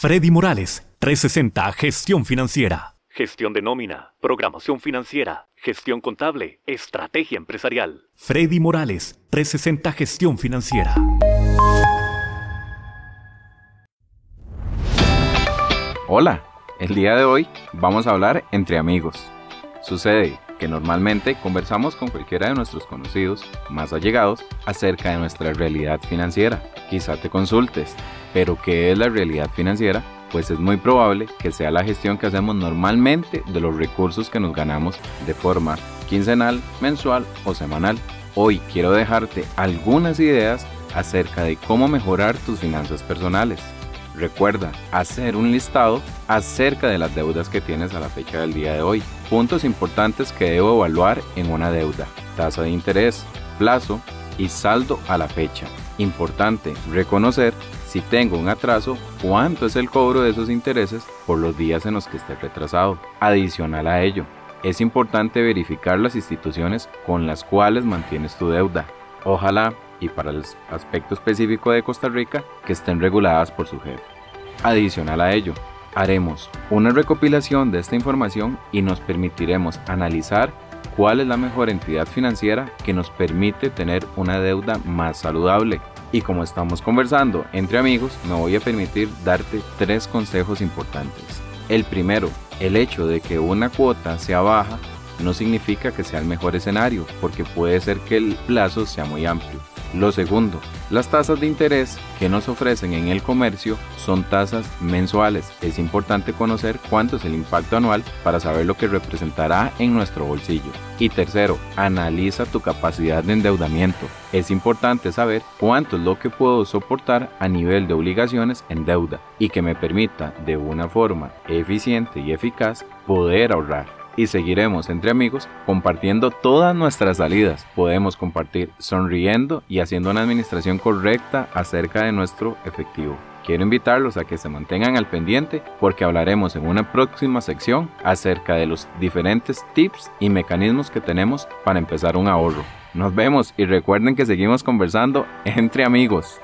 Freddy Morales, 360 Gestión Financiera. Gestión de nómina, programación financiera, gestión contable, estrategia empresarial. Freddy Morales, 360 Gestión Financiera. Hola, el día de hoy vamos a hablar entre amigos. Sucede que normalmente conversamos con cualquiera de nuestros conocidos más allegados acerca de nuestra realidad financiera. Quizá te consultes, pero ¿qué es la realidad financiera? Pues es muy probable que sea la gestión que hacemos normalmente de los recursos que nos ganamos de forma quincenal, mensual o semanal. Hoy quiero dejarte algunas ideas acerca de cómo mejorar tus finanzas personales. Recuerda hacer un listado acerca de las deudas que tienes a la fecha del día de hoy. Puntos importantes que debo evaluar en una deuda. Tasa de interés, plazo y saldo a la fecha. Importante reconocer si tengo un atraso, cuánto es el cobro de esos intereses por los días en los que esté retrasado. Adicional a ello, es importante verificar las instituciones con las cuales mantienes tu deuda. Ojalá y para el aspecto específico de Costa Rica que estén reguladas por su jefe. Adicional a ello, haremos una recopilación de esta información y nos permitiremos analizar cuál es la mejor entidad financiera que nos permite tener una deuda más saludable. Y como estamos conversando entre amigos, me voy a permitir darte tres consejos importantes. El primero, el hecho de que una cuota sea baja no significa que sea el mejor escenario, porque puede ser que el plazo sea muy amplio. Lo segundo, las tasas de interés que nos ofrecen en el comercio son tasas mensuales. Es importante conocer cuánto es el impacto anual para saber lo que representará en nuestro bolsillo. Y tercero, analiza tu capacidad de endeudamiento. Es importante saber cuánto es lo que puedo soportar a nivel de obligaciones en deuda y que me permita de una forma eficiente y eficaz poder ahorrar y seguiremos entre amigos compartiendo todas nuestras salidas. Podemos compartir sonriendo y haciendo una administración correcta acerca de nuestro efectivo. Quiero invitarlos a que se mantengan al pendiente porque hablaremos en una próxima sección acerca de los diferentes tips y mecanismos que tenemos para empezar un ahorro. Nos vemos y recuerden que seguimos conversando entre amigos.